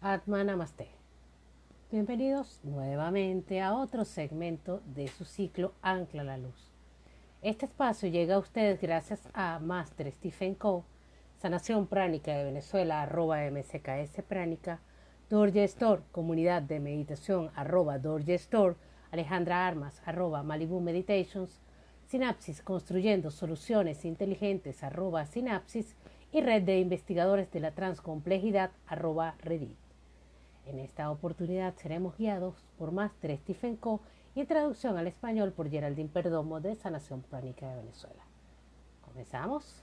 Atma Namaste. Bienvenidos nuevamente a otro segmento de su ciclo Ancla la Luz. Este espacio llega a ustedes gracias a Master Stephen Co, Sanación Pránica de Venezuela, arroba MCKS Pránica, Dorje Store, Comunidad de Meditación, arroba Dorje Store, Alejandra Armas, arroba Malibu Meditations, Sinapsis, Construyendo Soluciones Inteligentes, arroba Sinapsis, y Red de Investigadores de la Transcomplejidad, arroba Reddit. En esta oportunidad seremos guiados por Master Stephen Co. y traducción al español por Geraldine Perdomo de Sanación Pránica de Venezuela. ¿Comenzamos?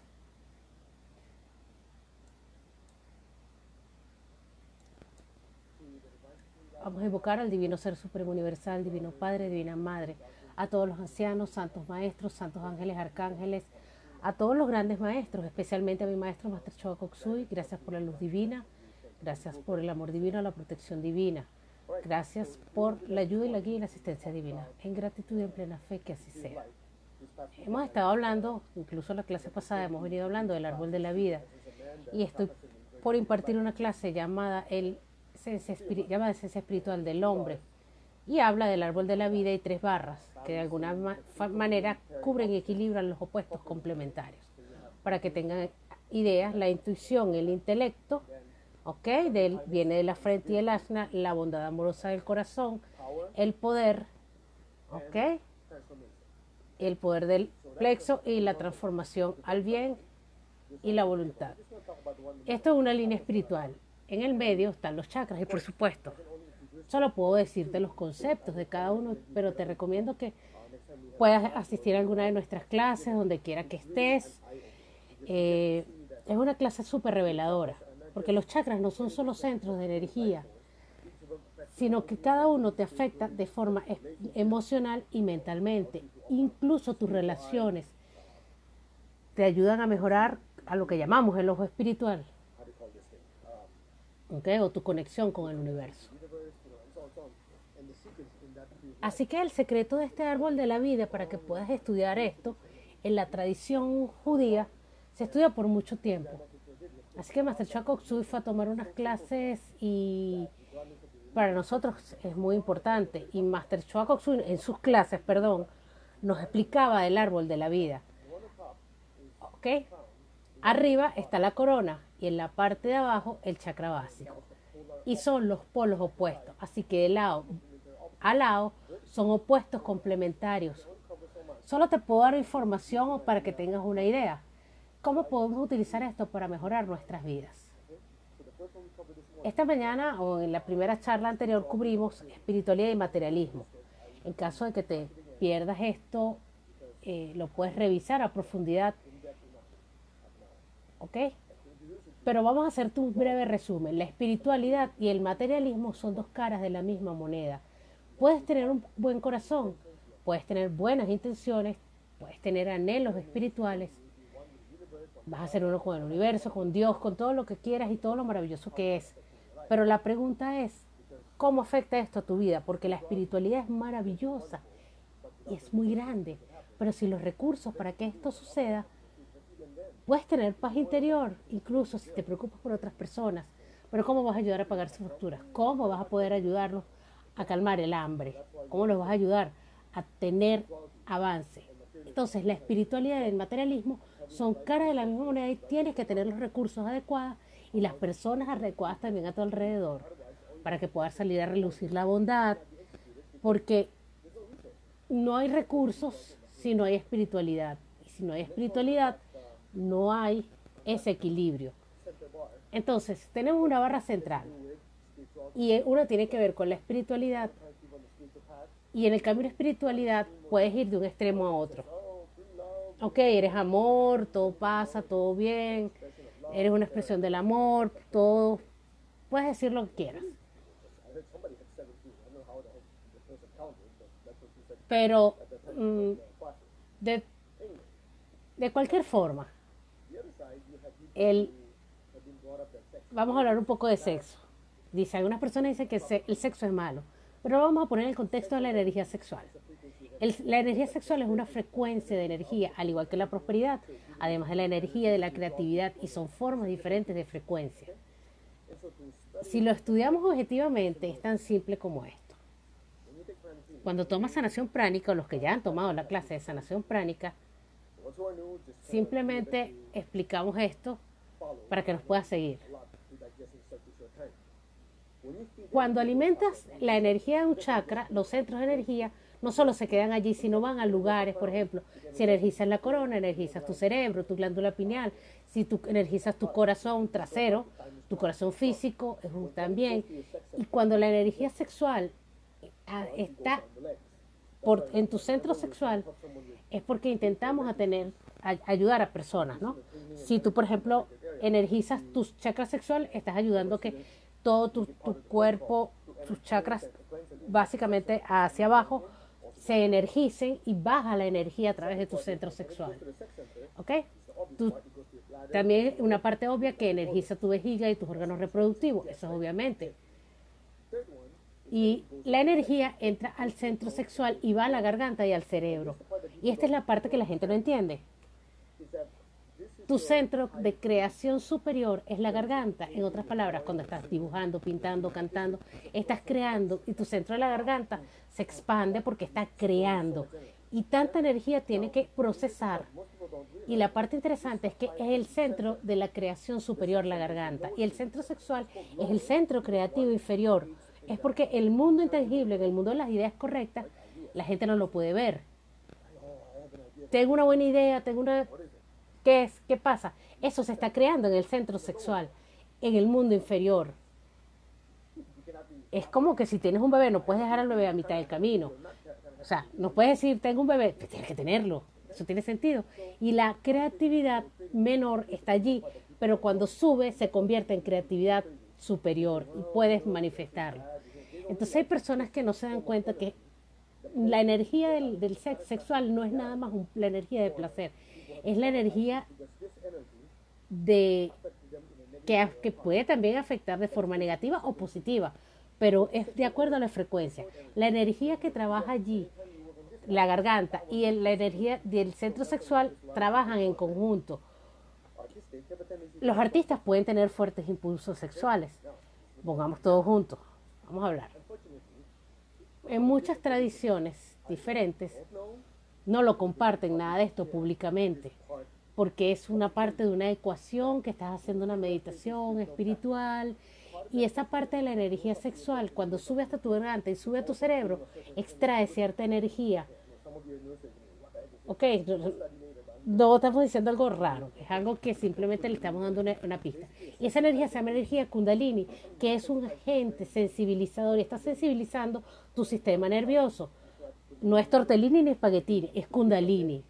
Vamos a invocar al Divino Ser Supremo Universal, Divino Padre, Divina Madre, a todos los ancianos, santos maestros, santos ángeles, arcángeles, a todos los grandes maestros, especialmente a mi maestro Master Choa Koksui, gracias por la luz divina, gracias por el amor divino, la protección divina, gracias por la ayuda y la guía y la asistencia divina, en gratitud y en plena fe que así sea. Hemos estado hablando, incluso la clase pasada hemos venido hablando del árbol de la vida y estoy por impartir una clase llamada el llamada esencia espiritual del hombre y habla del árbol de la vida y tres barras que de alguna manera cubren y equilibran los opuestos complementarios. Para que tengan ideas, la intuición, el intelecto, ¿ok? Del, viene de la frente y el asna, la bondad amorosa del corazón, el poder, ¿ok? El poder del plexo y la transformación al bien y la voluntad. Esto es una línea espiritual. En el medio están los chakras y por supuesto Solo puedo decirte los conceptos de cada uno, pero te recomiendo que puedas asistir a alguna de nuestras clases, donde quiera que estés. Eh, es una clase súper reveladora, porque los chakras no son solo centros de energía, sino que cada uno te afecta de forma emocional y mentalmente. Incluso tus relaciones te ayudan a mejorar a lo que llamamos el ojo espiritual, o tu conexión con el universo. Así que el secreto de este árbol de la vida para que puedas estudiar esto en la tradición judía se estudia por mucho tiempo. Así que Master Chua fue a tomar unas clases y para nosotros es muy importante. Y Master Chua en sus clases, perdón, nos explicaba el árbol de la vida. ¿Ok? Arriba está la corona y en la parte de abajo el chakra básico. Y son los polos opuestos. Así que de lado a lado son opuestos complementarios. Solo te puedo dar información para que tengas una idea. ¿Cómo podemos utilizar esto para mejorar nuestras vidas? Esta mañana o en la primera charla anterior cubrimos espiritualidad y materialismo. En caso de que te pierdas esto, eh, lo puedes revisar a profundidad. ¿Ok? Pero vamos a hacerte un breve resumen. La espiritualidad y el materialismo son dos caras de la misma moneda. Puedes tener un buen corazón, puedes tener buenas intenciones, puedes tener anhelos espirituales, vas a ser uno con el universo, con Dios, con todo lo que quieras y todo lo maravilloso que es. Pero la pregunta es, ¿cómo afecta esto a tu vida? Porque la espiritualidad es maravillosa y es muy grande, pero si los recursos para que esto suceda, puedes tener paz interior, incluso si te preocupas por otras personas. Pero ¿cómo vas a ayudar a pagar sus facturas? ¿Cómo vas a poder ayudarlos a calmar el hambre? ¿Cómo los vas a ayudar a tener avance? Entonces, la espiritualidad y el materialismo son caras de la misma moneda y tienes que tener los recursos adecuados y las personas adecuadas también a tu alrededor para que puedas salir a relucir la bondad, porque no hay recursos si no hay espiritualidad. Y si no hay espiritualidad, no hay ese equilibrio. Entonces, tenemos una barra central y uno tiene que ver con la espiritualidad. Y en el camino de espiritualidad puedes ir de un extremo a otro. Ok, eres amor, todo pasa, todo bien, eres una expresión del amor, todo, puedes decir lo que quieras. Pero mm, de, de cualquier forma, el, vamos a hablar un poco de sexo. Dice, algunas personas dicen que el sexo es malo, pero vamos a poner el contexto de la energía sexual. la energía sexual es una frecuencia de energía, al igual que la prosperidad, además de la energía de la creatividad, y son formas diferentes de frecuencia. Si lo estudiamos objetivamente, es tan simple como esto. Cuando tomas sanación pránica, o los que ya han tomado la clase de sanación pránica, simplemente explicamos esto para que nos puedas seguir. Cuando alimentas la energía de un chakra, los centros de energía no solo se quedan allí, sino van a lugares, por ejemplo, si energizas la corona, energizas tu cerebro, tu glándula pineal, si tú energizas tu corazón trasero, tu corazón físico también. Y cuando la energía sexual está en tu centro sexual, es porque intentamos a tener, ayudar a personas, ¿no? Si tú, por ejemplo, energizas tu chakra sexual, estás ayudando que todo tu, cuerpo, tus chakras, básicamente hacia abajo, se energicen y baja la energía a través de tu centro sexual. ¿Ok? también una parte obvia que energiza tu vejiga y tus órganos reproductivos, eso es obviamente. Y la energía entra al centro sexual y va a la garganta y al cerebro. Y esta es la parte que la gente no entiende. Tu centro de creación superior es la garganta. En otras palabras, cuando estás dibujando, pintando, cantando, estás creando y tu centro de la garganta se expande porque está creando. Y tanta energía tiene que procesar. Y la parte interesante es que es el centro de la creación superior, la garganta. Y el centro sexual es el centro creativo inferior. Es porque el mundo intangible, en el mundo de las ideas correctas, la gente no lo puede ver. Tengo una buena idea, tengo una ¿Qué es? ¿Qué pasa? Eso se está creando en el centro sexual, en el mundo inferior. Es como que si tienes un bebé, no puedes dejar al bebé a mitad del camino. O sea, no puedes decir, tengo un bebé, pues tienes que tenerlo. Eso tiene sentido. Y la creatividad menor está allí, pero cuando sube se convierte en creatividad superior y puedes manifestarla. Entonces hay personas que no se dan cuenta que la energía del, del sexo sexual no es nada más la energía de placer, es la energía de que, puede también afectar de forma negativa o positiva, pero es de acuerdo a la frecuencia. La energía que trabaja allí, la garganta y la energía del centro sexual trabajan en conjunto. Los artistas pueden tener fuertes impulsos sexuales. Pongamos todos juntos. Vamos a hablar. En muchas tradiciones diferentes, no lo comparten nada de esto públicamente, porque es una parte de una ecuación que estás haciendo una meditación espiritual y esa parte de la energía sexual, cuando sube hasta tu garganta y sube a tu cerebro, extrae cierta energía. Ok, no estamos diciendo algo raro, es algo que simplemente le estamos dando una, una, pista. Y esa energía se llama energía kundalini, que es un agente sensibilizador y está sensibilizando tu sistema nervioso. No es tortellini ni espaguetini, es kundalini.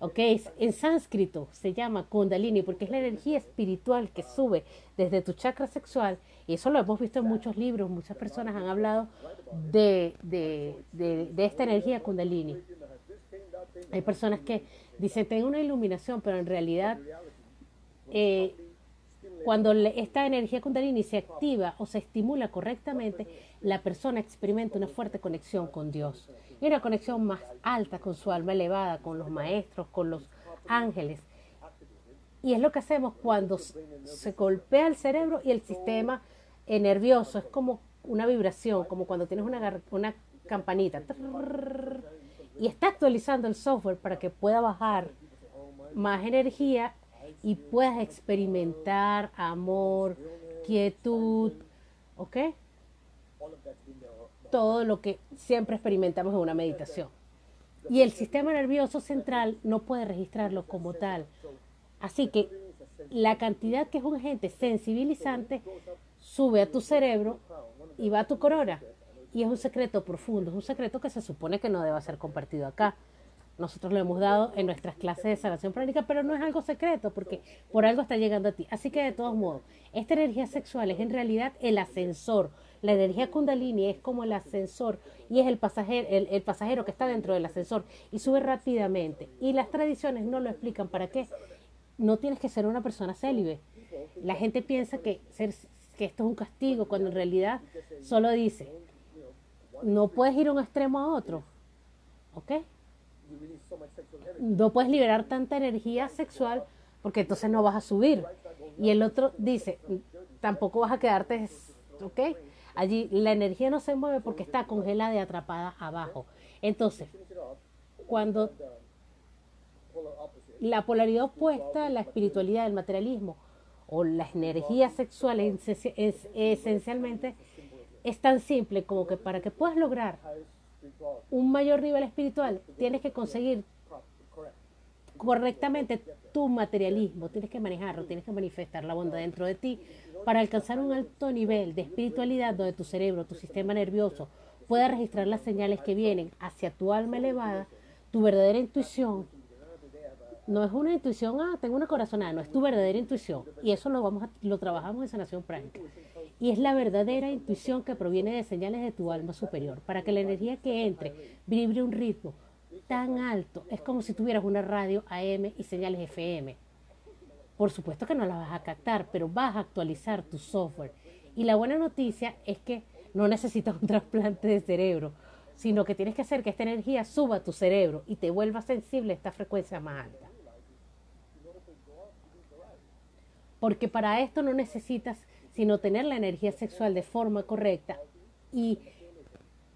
¿ok? En sánscrito se llama kundalini porque es la energía espiritual que sube desde tu chakra sexual. Y eso lo hemos visto en muchos libros, muchas personas han hablado de, de, de, esta energía kundalini. Hay personas que dicen, tengo una iluminación, pero en realidad eh, cuando esta energía kundalini se activa o se estimula correctamente, la persona experimenta una fuerte conexión con Dios y una conexión más alta con su alma elevada, con los maestros, con los ángeles. Y es lo que hacemos cuando se golpea el cerebro y el sistema nervioso. Es como una vibración, como cuando tienes una, una campanita. Y está actualizando el software para que pueda bajar más energía y puedas experimentar amor, quietud, ¿ok? todo lo que siempre experimentamos en una meditación. Y el sistema nervioso central no puede registrarlo como tal. Así que la cantidad que es un agente sensibilizante sube a tu cerebro y va a tu corona. Y es un secreto profundo, es un secreto que se supone que no debe ser compartido acá. Nosotros lo hemos dado en nuestras clases de sanación pránica, pero no es algo secreto porque por algo está llegando a ti. Así que de todos modos, esta energía sexual es en realidad el ascensor, la energía kundalini es como el ascensor y es el pasajero, el, pasajero que está dentro del ascensor y sube rápidamente. Y las tradiciones no lo explican. ¿Para qué? No tienes que ser una persona célibe. La gente piensa que, ser, que esto es un castigo cuando en realidad solo dice, no puedes ir a un extremo a otro. ¿Ok? No puedes liberar tanta energía sexual porque entonces no vas a subir. Y el otro dice, tampoco vas a quedarte, ¿ok? Allí la energía no se mueve porque está congelada y atrapada abajo. Entonces, cuando la polaridad opuesta, la espiritualidad, el materialismo o las energías sexuales es, esencialmente es tan simple como que para que puedas lograr un mayor nivel espiritual tienes que conseguir correctamente tu materialismo, tienes que manejarlo, tienes que manifestar la bondad dentro de ti para alcanzar un alto nivel de espiritualidad donde tu cerebro, tu sistema nervioso pueda registrar las señales que vienen hacia tu alma elevada, tu verdadera intuición. No es una intuición, ah, tengo una corazonada, no es tu verdadera intuición. Y eso lo vamos a, lo trabajamos en sanación práctica. Y es la verdadera intuición que proviene de señales de tu alma superior, para que la energía que entre vibre un ritmo tan alto. Es como si tuvieras una radio AM y señales FM. Por supuesto que no la vas a captar, pero vas a actualizar tu software. Y la buena noticia es que no necesitas un trasplante de cerebro, sino que tienes que hacer que esta energía suba a tu cerebro y te vuelva sensible a esta frecuencia más alta. Porque para esto no necesitas sino tener la energía sexual de forma correcta y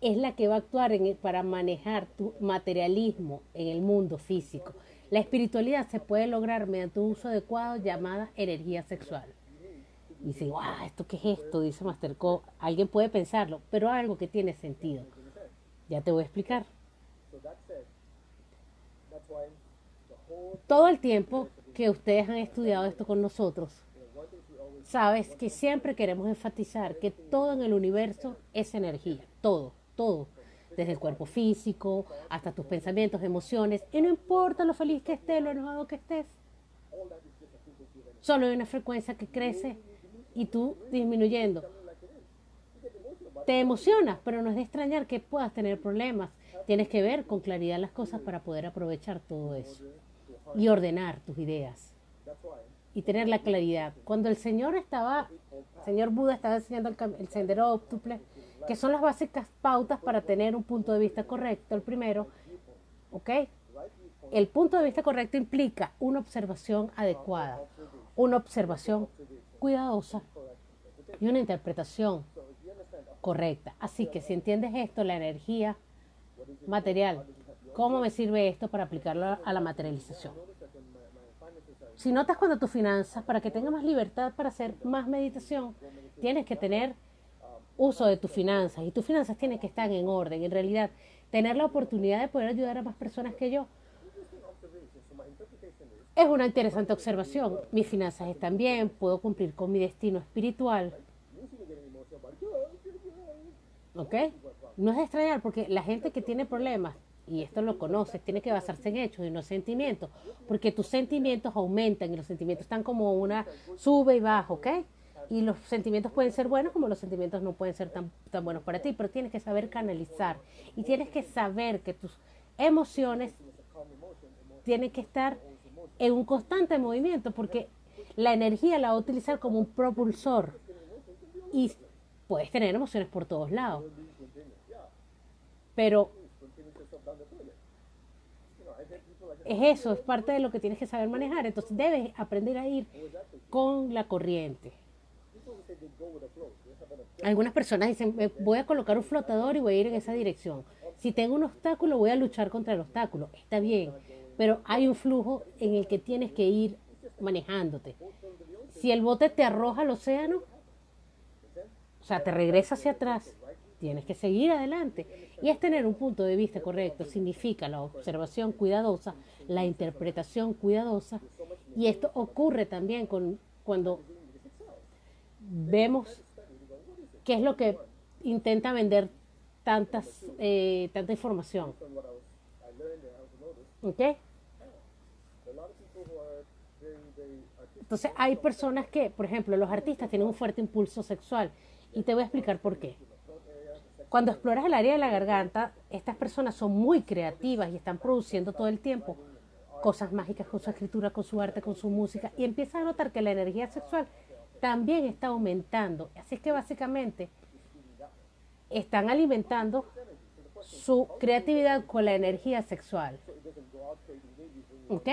es la que va a actuar para manejar tu materialismo en el mundo físico. La espiritualidad se puede lograr mediante un uso adecuado llamada energía sexual. Y dice, wow, ¿esto qué es esto? Dice Masterco. Alguien puede pensarlo, pero algo que tiene sentido. Ya te voy a explicar. Todo el tiempo que ustedes han estudiado esto con nosotros, sabes que siempre queremos enfatizar que todo en el universo es energía, todo, todo desde el cuerpo físico hasta tus pensamientos, emociones, y no importa lo feliz que estés, lo enojado que estés. Solo hay una frecuencia que crece y tú disminuyendo. Te emocionas, pero no es de extrañar que puedas tener problemas. Tienes que ver con claridad las cosas para poder aprovechar todo eso y ordenar tus ideas y tener la claridad. Cuando el Señor estaba, el Señor Buda estaba enseñando el, el sendero óptuple, que son las básicas pautas para tener un punto de vista correcto. El primero, ¿ok? El punto de vista correcto implica una observación adecuada, una observación cuidadosa y una interpretación correcta. Así que si entiendes esto, la energía material, ¿cómo me sirve esto para aplicarlo a la materialización? Si notas cuando tus finanzas, para que tengas más libertad para hacer más meditación, tienes que tener uso de tus finanzas y tus finanzas tienen que estar en orden. En realidad, tener la oportunidad de poder ayudar a más personas que yo es una interesante observación. Mis finanzas están bien, puedo cumplir con mi destino espiritual. ¿Ok? No es de extrañar porque la gente que tiene problemas, y esto lo conoces, tiene que basarse en hechos y no sentimientos, porque tus sentimientos aumentan y los sentimientos están como una sube y baja, ¿ok? y los sentimientos pueden ser buenos como los sentimientos no pueden ser tan, tan buenos para ti, pero tienes que saber canalizar y tienes que saber que tus emociones tienen que estar en un constante movimiento porque la energía la va a utilizar como un propulsor y puedes tener emociones por todos lados. Pero es eso, es parte de lo que tienes que saber manejar. Entonces debes aprender a ir con la corriente. Algunas personas dicen, voy a colocar un flotador y voy a ir en esa dirección. Si tengo un obstáculo, voy a luchar contra el obstáculo. Está bien, pero hay un flujo en el que tienes que ir manejándote. Si el bote te arroja al océano, o sea, te regresa hacia atrás, tienes que seguir adelante. Y es tener un punto de vista correcto, significa la observación cuidadosa, la interpretación cuidadosa. Y esto ocurre también con, cuando vemos qué es lo que intenta vender tantas, eh, tanta información. ¿Ok? Entonces hay personas que, por ejemplo, los artistas tienen un fuerte impulso sexual y te voy a explicar por qué. Cuando exploras el área de la garganta, estas personas son muy creativas y están produciendo todo el tiempo cosas mágicas con su escritura, con su arte, con su música y empiezas a notar que la energía sexual también está aumentando. Así es que básicamente están alimentando su creatividad con la energía sexual. ¿Ok?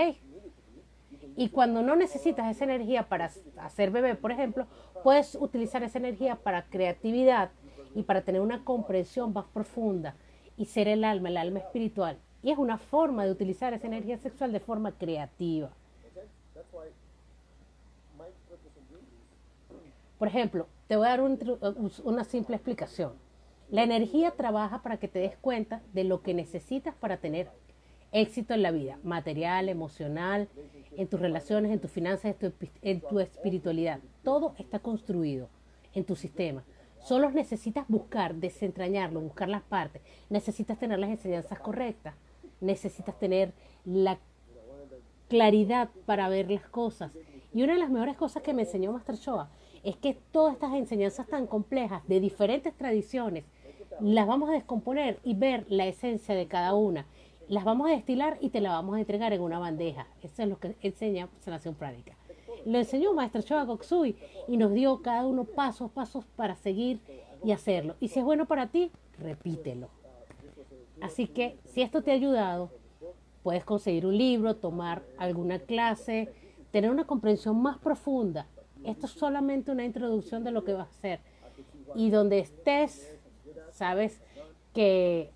Y cuando no necesitas esa energía para hacer bebé, por ejemplo, puedes utilizar esa energía para creatividad y para tener una comprensión más profunda y ser el alma, el alma espiritual. Y es una forma de utilizar esa energía sexual de forma creativa. Por ejemplo, te voy a dar una simple explicación. La energía trabaja para que te des cuenta de lo que necesitas para tener éxito en la vida, material, emocional, en tus relaciones, en tus finanzas, en tu espiritualidad. Todo está construido en tu sistema. Solo necesitas buscar, desentrañarlo, buscar las partes. Necesitas tener las enseñanzas correctas. Necesitas tener la claridad para ver las cosas. Y una de las mejores cosas que me enseñó Master Shoa es que todas estas enseñanzas tan complejas de diferentes tradiciones las vamos a descomponer y ver la esencia de cada una. Las vamos a destilar y te la vamos a entregar en una bandeja. Eso es lo que enseña Sanación Pránica. Lo enseñó Maestro Shoa Goksui y nos dio cada uno pasos, pasos para seguir y hacerlo. Y si es bueno para ti, repítelo. Así que si esto te ha ayudado, puedes conseguir un libro, tomar alguna clase, tener una comprensión más profunda. Esto es solamente una introducción de lo que vas a hacer. Y donde estés, sabes que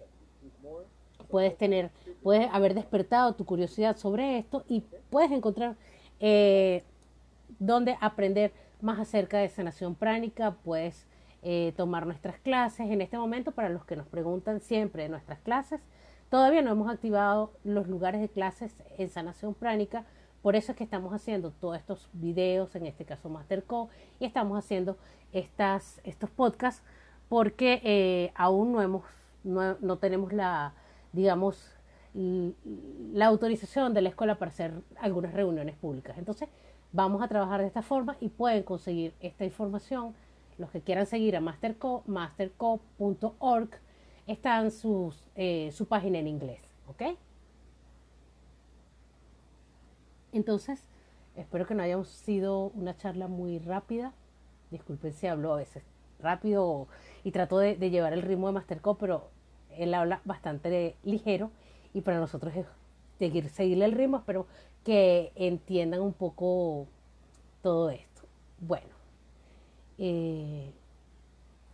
puedes tener, puedes haber despertado tu curiosidad sobre esto y puedes encontrar eh, donde aprender más acerca de sanación pránica, puedes eh, tomar nuestras clases. En este momento, para los que nos preguntan siempre de nuestras clases, todavía no hemos activado los lugares de clases en sanación pránica. Por eso es que estamos haciendo todos estos videos, en este caso MasterCo, y estamos haciendo estas, estos podcasts porque eh, aún no, hemos, no, no tenemos la, digamos, la autorización de la escuela para hacer algunas reuniones públicas. Entonces, Vamos a trabajar de esta forma y pueden conseguir esta información. Los que quieran seguir a Masterco, masterco.org, está sus, eh, su página en inglés. ¿Ok? Entonces, espero que no hayamos sido una charla muy rápida. Disculpen si hablo a veces rápido y trato de, llevar el ritmo de Masterco, pero él habla bastante ligero y para nosotros es seguir, seguirle el ritmo. Espero que entiendan un poco todo esto. Bueno, eh,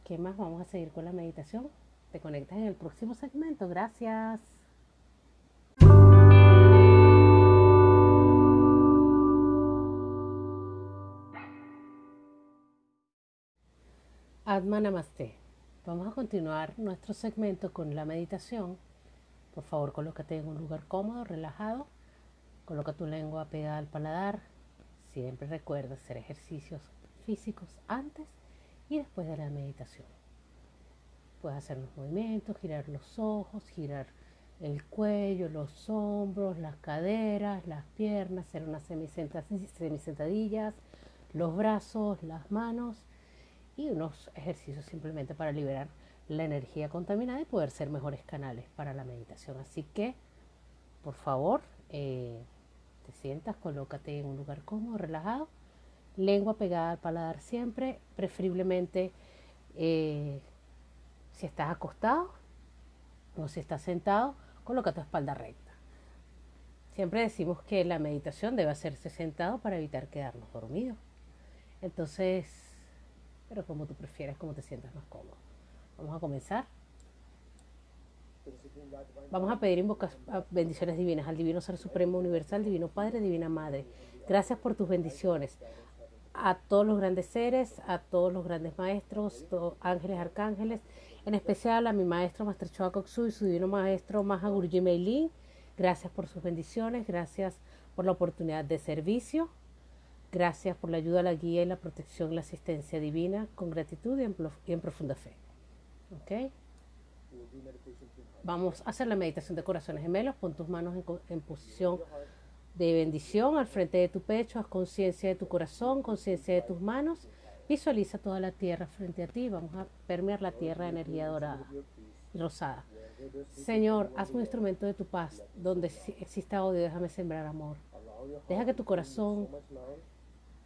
¿qué más? Vamos a seguir con la meditación. Te conectas en el próximo segmento. Gracias. Atma Namaste. Vamos a continuar nuestro segmento con la meditación. Por favor, colócate en un lugar cómodo, relajado Coloca tu lengua pegada al paladar. Siempre recuerda hacer ejercicios antes y después de la meditación. Puedes hacer los movimientos, girar los ojos, girar el cuello, los hombros, las caderas, las piernas, hacer unas semisentadillas, los brazos, las manos y unos ejercicios simplemente para liberar la energía contaminada y poder ser mejores canales para la meditación. Así que, por favor, eh, te sientas, colócate en un lugar cómodo, relajado, lengua pegada al paladar siempre, preferiblemente eh, si estás acostado o si estás sentado, coloca tu espalda recta. Siempre decimos que la meditación debe hacerse sentado para evitar quedarnos dormidos. Entonces, pero como tú prefieres, como te sientas más cómodo. Vamos a comenzar. Vamos a pedir bendiciones divinas al Divino Ser Supremo Universal, Divino Padre, Divina Madre. Gracias por tus bendiciones. A todos los grandes seres, a todos los grandes maestros, ángeles, arcángeles, en especial a mi maestro Master Choa y su divino maestro Maha Meilin. Gracias por sus bendiciones, gracias por la oportunidad de servicio, gracias por la ayuda, la guía y la protección, la asistencia divina, con gratitud y en, profunda fe. ¿Okay? Vamos a hacer la meditación de corazones gemelos. Pon tus manos en, posición de bendición al frente de tu pecho. Haz conciencia de tu corazón, conciencia de tus manos. Visualiza toda la tierra frente a ti. Vamos a permear la tierra de energía dorada y rosada. Señor, hazme un instrumento de tu paz. Donde exista odio, déjame sembrar amor. Deja que tu corazón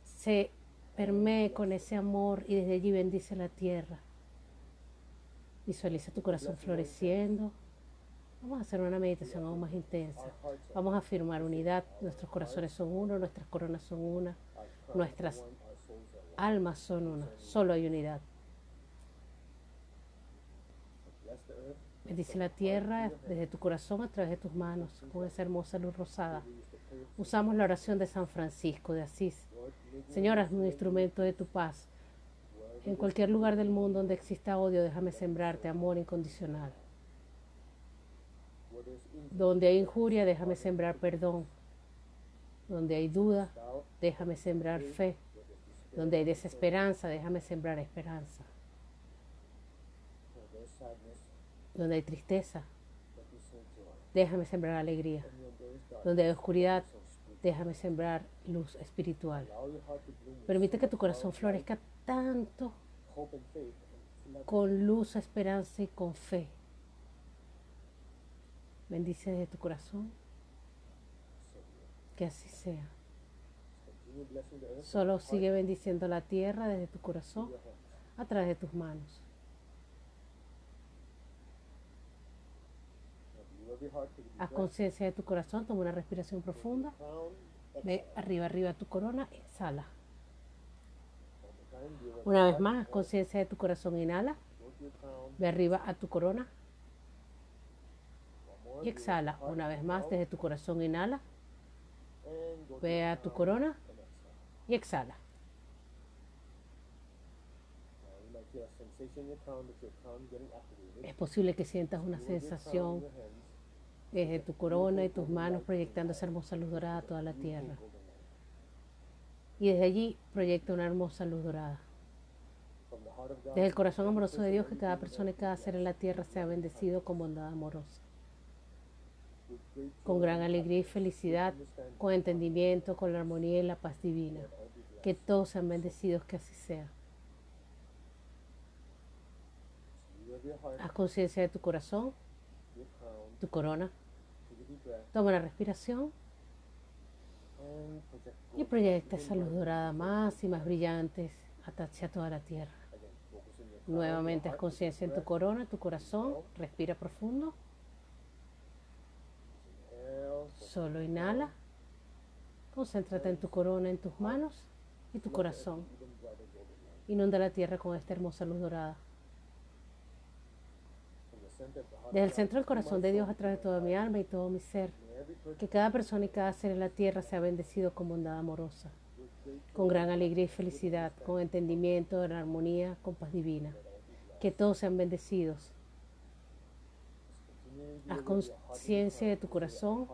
se permee con ese amor y desde allí bendice la tierra. Visualiza tu corazón floreciendo Vamos a hacer una meditación aún más intensa. Vamos a afirmar unidad. Nuestros corazones son uno, nuestras coronas son una, nuestras almas son una. Solo hay unidad. Bendice la tierra desde tu corazón a través de tus manos con esa hermosa luz rosada. Usamos la oración de San Francisco de Asís. Señor, es un instrumento de tu paz. En cualquier lugar del mundo donde exista odio, déjame sembrarte amor incondicional. Donde hay injuria, déjame sembrar perdón. Donde hay duda, déjame sembrar fe. Donde hay desesperanza, déjame sembrar esperanza. Donde hay tristeza, déjame sembrar alegría. Donde hay oscuridad, déjame sembrar luz espiritual. Permite que tu corazón florezca tanto con luz, esperanza y con fe. Bendice desde tu corazón. Que así sea. Solo sigue bendiciendo la tierra desde tu corazón a través de tus manos. Haz conciencia de tu corazón, toma una respiración profunda. Ve arriba, arriba tu corona, exhala. Una vez más, haz conciencia de tu corazón, inhala. Ve arriba a tu corona. Y exhala. Una vez más, desde tu corazón, inhala. Ve a tu corona. Y exhala. Es posible que sientas una sensación desde tu corona y tus manos proyectando esa hermosa luz dorada a toda la tierra. Y desde allí proyecta una hermosa luz dorada. Desde el corazón amoroso de Dios, que cada persona y cada ser en la tierra sea bendecido con bondad amorosa. Con gran alegría y felicidad, con entendimiento, con la armonía y la paz divina. Que todos sean bendecidos, que así sea. Haz conciencia de tu corazón, tu corona. Toma una respiración y proyecta esa luz dorada más y más brillante hacia toda la tierra. Nuevamente haz conciencia en tu corona, tu corazón. Respira profundo. Solo inhala. Concéntrate en tu corona, en tus manos y tu corazón. Inunda la tierra con esta hermosa luz dorada. Desde el centro del corazón de Dios a través de toda mi alma y todo mi ser. Que cada persona y cada ser en la tierra sea bendecido con bondad amorosa, con gran alegría y felicidad, con entendimiento, en armonía, con paz divina. Que todos sean bendecidos. Haz conciencia de tu corazón.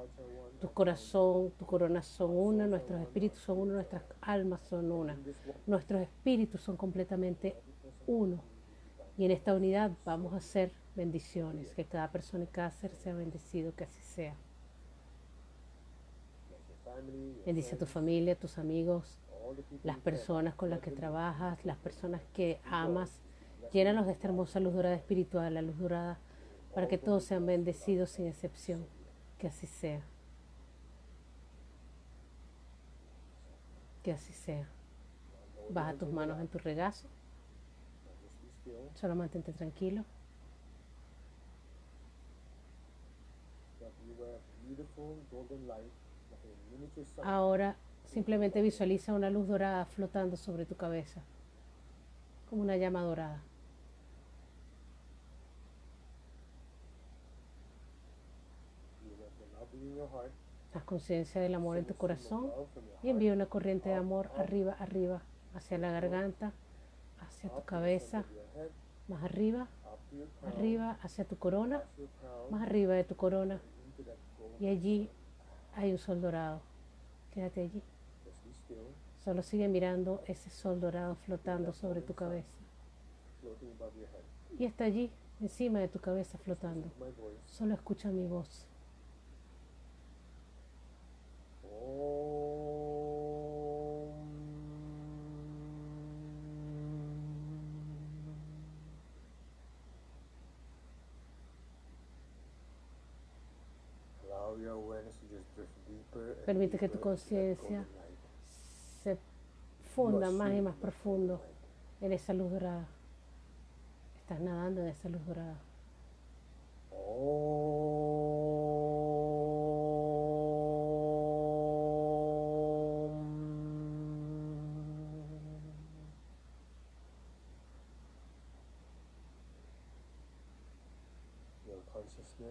Tu corazón, tu corona son una, nuestros espíritus son uno, nuestras almas son una. Nuestros espíritus son completamente uno. Y en esta unidad vamos a ser bendiciones, que cada persona y cada ser sea bendecido, que así sea. Bendice a tu familia, a tus amigos, las personas con las que trabajas, las personas que amas. Llénalos de esta hermosa luz dorada espiritual, la luz dorada, para que todos sean bendecidos sin excepción. Que así sea. Que así sea. Baja tus manos en tu regazo. Solo mantente tranquilo. Ahora simplemente visualiza una luz dorada flotando sobre tu cabeza, como una llama dorada. Haz conciencia del amor en tu corazón y envía una corriente de amor arriba, arriba, hacia la garganta, hacia tu cabeza, más arriba, arriba, hacia tu corona, más arriba de tu corona. Y allí hay un sol dorado. Quédate allí. Solo sigue mirando ese sol dorado flotando sobre tu cabeza. Y está allí, encima de tu cabeza flotando. Solo escucha mi voz. Permite que tu conciencia se funda más y más profundo en esa luz dorada. Estás nadando en esa luz dorada.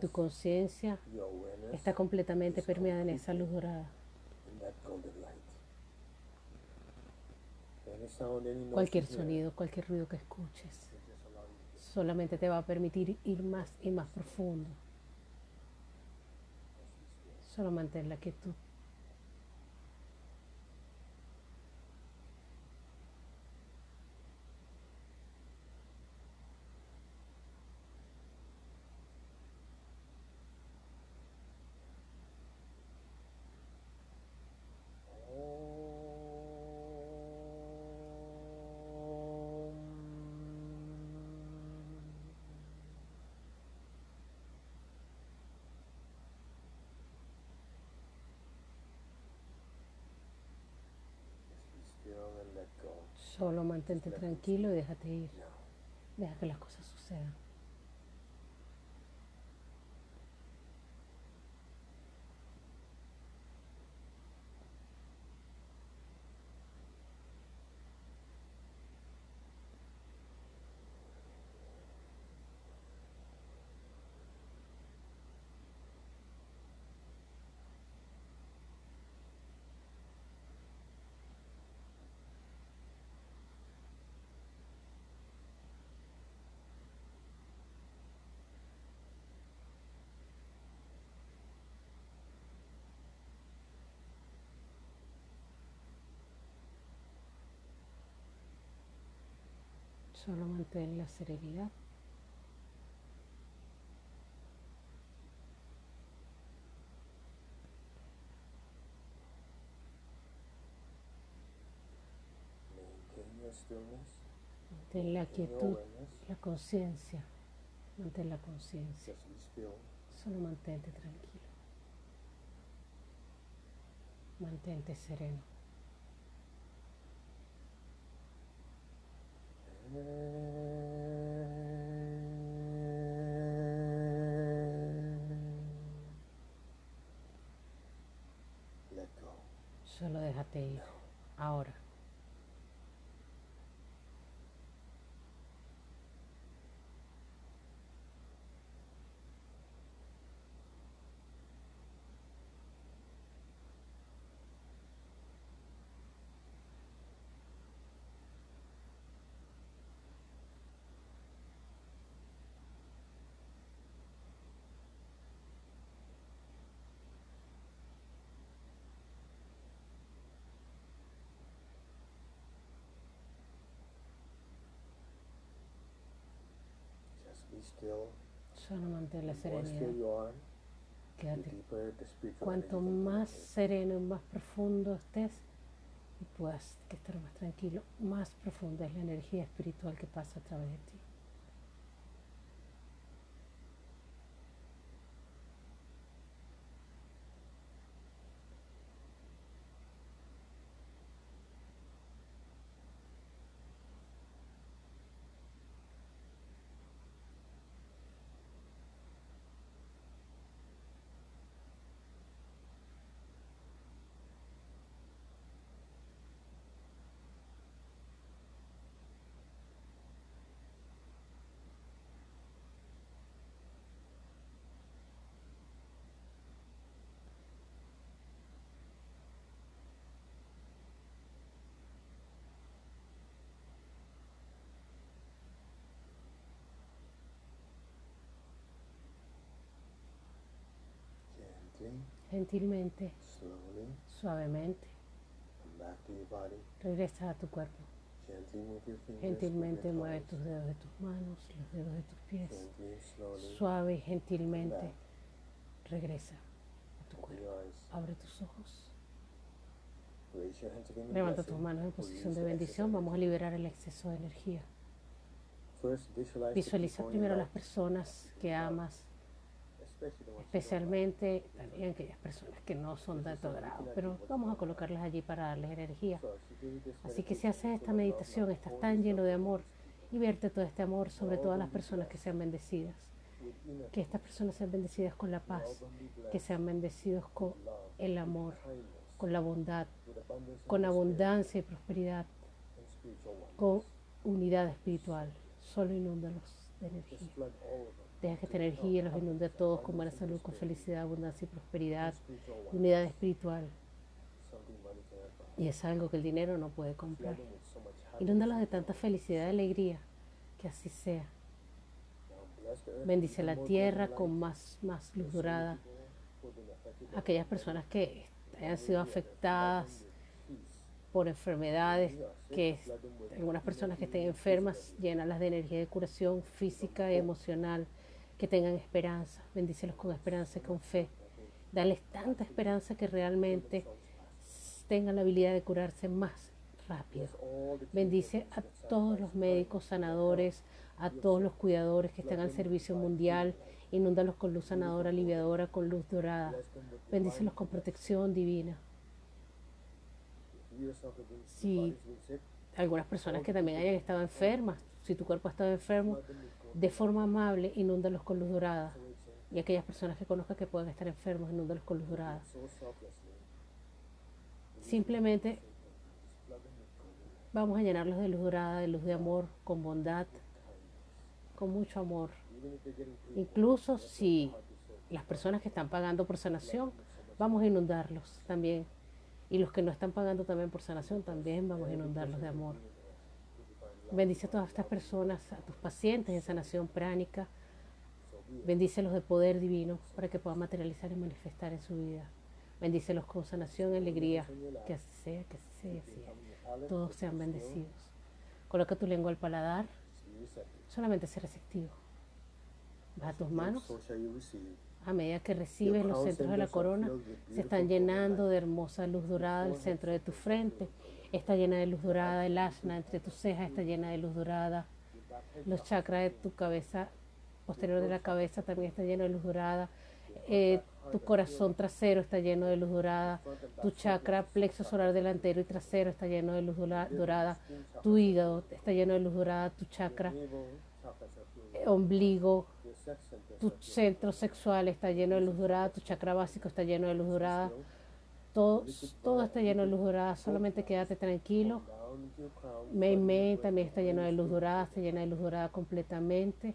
Tu conciencia está completamente permeada en esa luz dorada. Cualquier sonido, cualquier ruido que escuches, solamente te va a permitir ir más y más profundo. Solo mantén la quietud. Solo mantente tranquilo y déjate ir. Deja que las cosas sucedan. Solo mantén la serenidad. Mantén la quietud, la conciencia. Mantén la conciencia. Solo mantente tranquilo. Mantente sereno. Solo déjate ir. Ahora. Solo mantén la serenidad. Quédate. Cuanto más sereno y más profundo estés y puedas estar más tranquilo, más profunda es la energía espiritual que pasa a través de ti. Gentilmente, suavemente. Regresa a tu cuerpo. Gentilmente mueve tus dedos de tus manos, los dedos de tus pies. Suave y gentilmente regresa a tu cuerpo. Abre tus ojos. Levanta tus manos en posición de bendición. Vamos a liberar el exceso de energía. Visualiza primero a las personas que amas especialmente también aquellas personas que no son de alto grado, pero vamos a colocarlas allí para darles energía. Así que si haces esta meditación, estás tan lleno de amor y verte todo este amor sobre todas las personas que sean bendecidas. Que estas personas sean bendecidas con la paz, que sean bendecidos con el amor, con la bondad, con abundancia y prosperidad, con unidad espiritual. Solo inúndalos de energía. Deja que esta energía los inunde a todos con buena salud, con felicidad, abundancia y prosperidad, unidad espiritual. Y es algo que el dinero no puede comprar. Inúndalos de tanta felicidad y alegría, que así sea. Bendice la tierra con más, más luz dorada. Aquellas personas que hayan sido afectadas por enfermedades, que algunas personas que estén enfermas, llénalas de energía de curación física y emocional, que tengan esperanza, bendícelos con esperanza y con fe. Dales tanta esperanza que realmente tengan la habilidad de curarse más rápido. Bendice a todos los médicos sanadores, a todos los cuidadores que están al servicio mundial. Inúndalos con luz sanadora, aliviadora, con luz dorada. Bendícelos con protección divina. Si algunas personas que también hayan estado enfermas, si tu cuerpo ha estado enfermo, de forma amable, inúndalos con luz dorada. Y aquellas personas que conozcas que puedan estar enfermos, inúndalos con luz dorada. Simplemente vamos a llenarlos de luz dorada, de luz de amor, con bondad, con mucho amor. Incluso si las personas que están pagando por sanación, vamos a inundarlos también. Y los que no están pagando también por sanación, también vamos a inundarlos de amor. Bendice a todas estas personas, a tus pacientes en sanación pránica. Bendícelos de poder divino para que puedan materializar y manifestar en su vida. Bendícelos con sanación alegría. Que así sea, que así sea, así sea. Todos sean bendecidos. Coloca tu lengua al paladar. Solamente sé receptivo. Baja tus manos. A medida que recibes los centros de la corona, se están llenando de hermosa luz dorada el centro de tu frente. Está llena de luz dorada, el asna entre tus cejas está llena de luz dorada. Los chakras de tu cabeza, posterior de la cabeza, también está lleno de luz dorada. Eh, tu corazón trasero está lleno de luz dorada. Tu chakra plexo solar delantero y trasero está lleno de luz dorada. Tu hígado está lleno de luz dorada. Tu chakra ombligo, tu centro sexual está lleno de luz dorada. Tu chakra básico está lleno de luz dorada. Todo, todo está lleno de luz dorada. Solamente quédate tranquilo. Mei también está lleno de luz dorada. Está llena de luz dorada completamente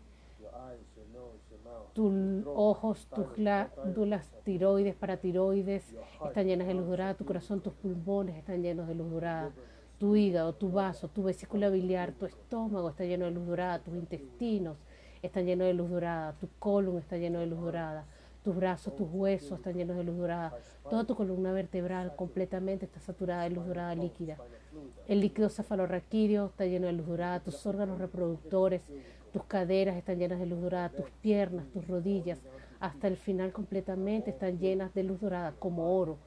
tus ojos, tus glándulas tiroides, paratiroides están llenas de luz dorada, tu corazón, tus pulmones están llenos de luz dorada, tu hígado, tu vaso, tu vesícula biliar, tu estómago está lleno de luz dorada, tus intestinos están llenos de luz dorada, tu colon está lleno de luz dorada, tus brazos, tus huesos están llenos de luz dorada, toda tu columna vertebral completamente está saturada de luz dorada líquida. El líquido cefalorraquídeo está lleno de luz dorada, tus órganos reproductores, tus caderas están llenas de luz dorada, tus piernas, tus rodillas, hasta el final completamente están llenas de luz dorada, como oro,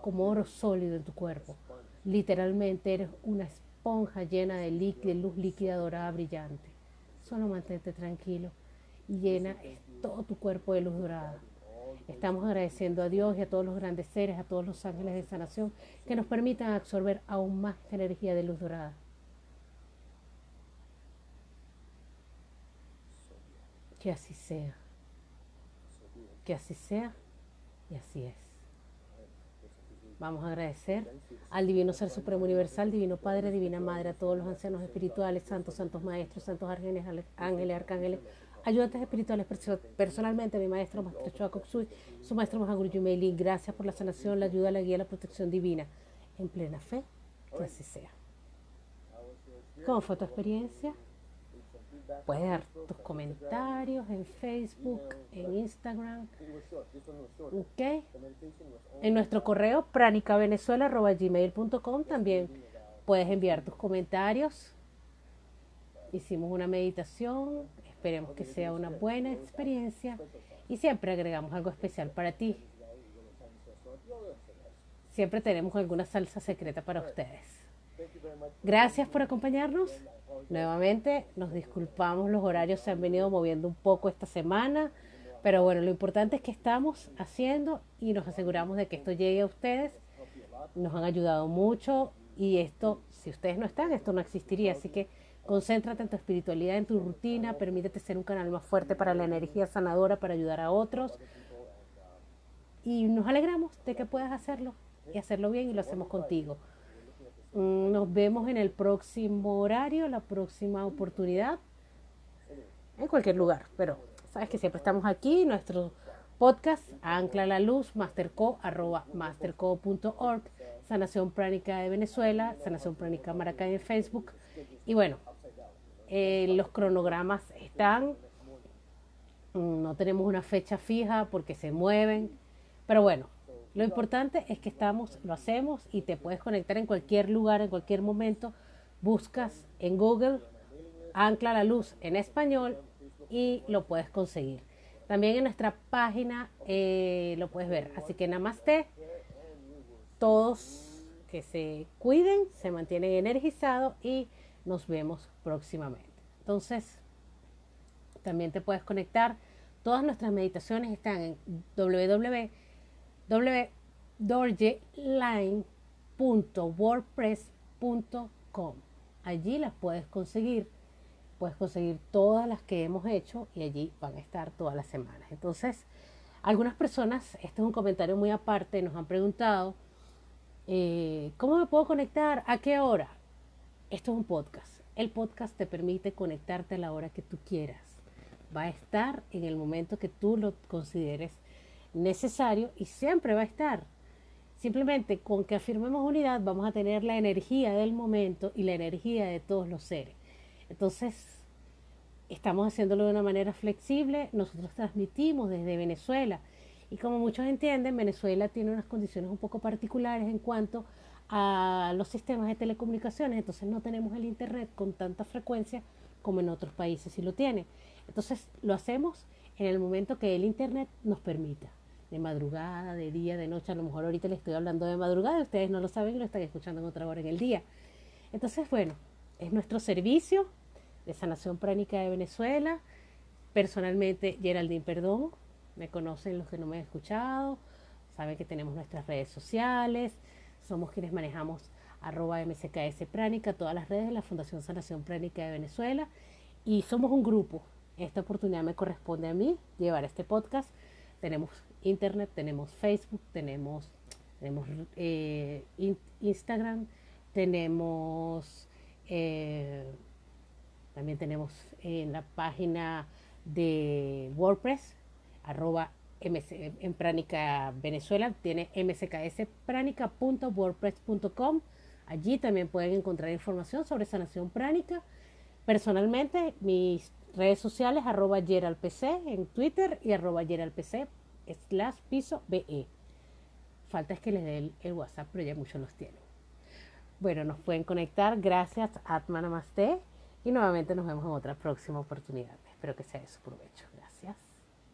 como oro sólido en tu cuerpo. Literalmente eres una esponja llena de, líquido, luz líquida dorada brillante. Solo mantente tranquilo y llena todo tu cuerpo de luz dorada. Estamos agradeciendo a Dios y a todos los grandes seres, a todos los ángeles de sanación que nos permitan absorber aún más energía de luz dorada. Que así sea. Que así sea y así es. Vamos a agradecer al Divino Ser Supremo Universal, Divino Padre, Divina Madre, a todos los ancianos espirituales, santos, santos maestros, santos ángeles, ángeles, arcángeles, ayudantes espirituales, personalmente mi maestro, Maestro Choacoxui, su maestro Mahaguru Yumeilin. Gracias por la sanación, la ayuda, la guía, la protección divina. En plena fe, que así sea. ¿Cómo fue tu experiencia? Puedes dar tus comentarios en Facebook, en Instagram. ¿Ok? En nuestro correo pranicavenezuela.gmail.com también puedes enviar tus comentarios. Hicimos una meditación, esperemos que sea una buena experiencia y siempre agregamos algo especial para ti. Siempre tenemos alguna salsa secreta para ustedes. Gracias por acompañarnos. Nuevamente nos disculpamos, los horarios se han venido moviendo un poco esta semana, pero bueno, lo importante es que estamos haciendo y nos aseguramos de que esto llegue a ustedes. Nos han ayudado mucho y esto, si ustedes no están, esto no existiría. Así que Concéntrate en tu espiritualidad, en tu rutina, permítete ser un canal más fuerte para la energía sanadora, para ayudar a otros. Y nos alegramos de que puedas hacerlo y hacerlo bien y lo hacemos contigo. Mm, nos vemos en el próximo horario, la próxima oportunidad, en cualquier lugar, pero sabes que siempre estamos aquí, nuestro podcast, Ancla la Luz, masterco, arroba masterco.org, Sanación Pránica de Venezuela, Sanación Pránica Maracay en Facebook. Y bueno, eh, los cronogramas están, mm, no tenemos una fecha fija porque se mueven, pero bueno, lo importante es que estamos, lo hacemos y te puedes conectar en cualquier lugar, en cualquier momento. Buscas en Google Ancla la Luz en español y lo puedes conseguir. También en nuestra página eh, lo puedes ver. Así que namaste. Todos que se cuiden, se mantienen energizados y nos vemos próximamente. Entonces, también te puedes conectar. Todas nuestras meditaciones están en www.dorjeline.wordpress.com. Allí las puedes conseguir. Puedes conseguir todas las que hemos hecho y allí van a estar todas las semanas. Entonces, algunas personas, este es un comentario muy aparte, nos han preguntado, eh, ¿cómo me puedo conectar? ¿A qué hora? Esto es un podcast. El podcast te permite conectarte a la hora que tú quieras. Va a estar en el momento que tú lo consideres necesario y siempre va a estar. Simplemente con que afirmemos unidad vamos a tener la energía del momento y la energía de todos los seres. Entonces, estamos haciéndolo de una manera flexible. Nosotros transmitimos desde Venezuela. Y como muchos entienden, Venezuela tiene unas condiciones un poco particulares en cuanto a los sistemas de telecomunicaciones, entonces no tenemos el Internet con tanta frecuencia como en otros países si lo tiene. Entonces lo hacemos en el momento que el Internet nos permita, de madrugada, de día, de noche, a lo mejor ahorita les estoy hablando de madrugada, ustedes no lo saben y lo están escuchando en otra hora en el día. Entonces, bueno, es nuestro servicio de sanación pránica de Venezuela. Personalmente, Geraldine Perdón, me conocen los que no me han escuchado, saben que tenemos nuestras redes sociales, somos quienes manejamos arroba MCKS Pránica, todas las redes de la Fundación Sanación Pránica de Venezuela. Y somos un grupo. Esta oportunidad me corresponde a mí llevar este podcast. Tenemos internet, tenemos Facebook, tenemos, tenemos eh, Instagram, tenemos eh, también tenemos en la página de WordPress, arroba en Pránica Venezuela, tiene mckspranica.wordpress.com. Allí también pueden encontrar información sobre sanación pránica. Personalmente, mis redes sociales, arroba geralpc en Twitter y arroba geralpc slash piso be. Falta es que les dé el, WhatsApp, pero ya muchos los tienen. Bueno, nos pueden conectar. Gracias, Atma Namaste. Y nuevamente nos vemos en otra próxima oportunidad. Espero que sea de su provecho.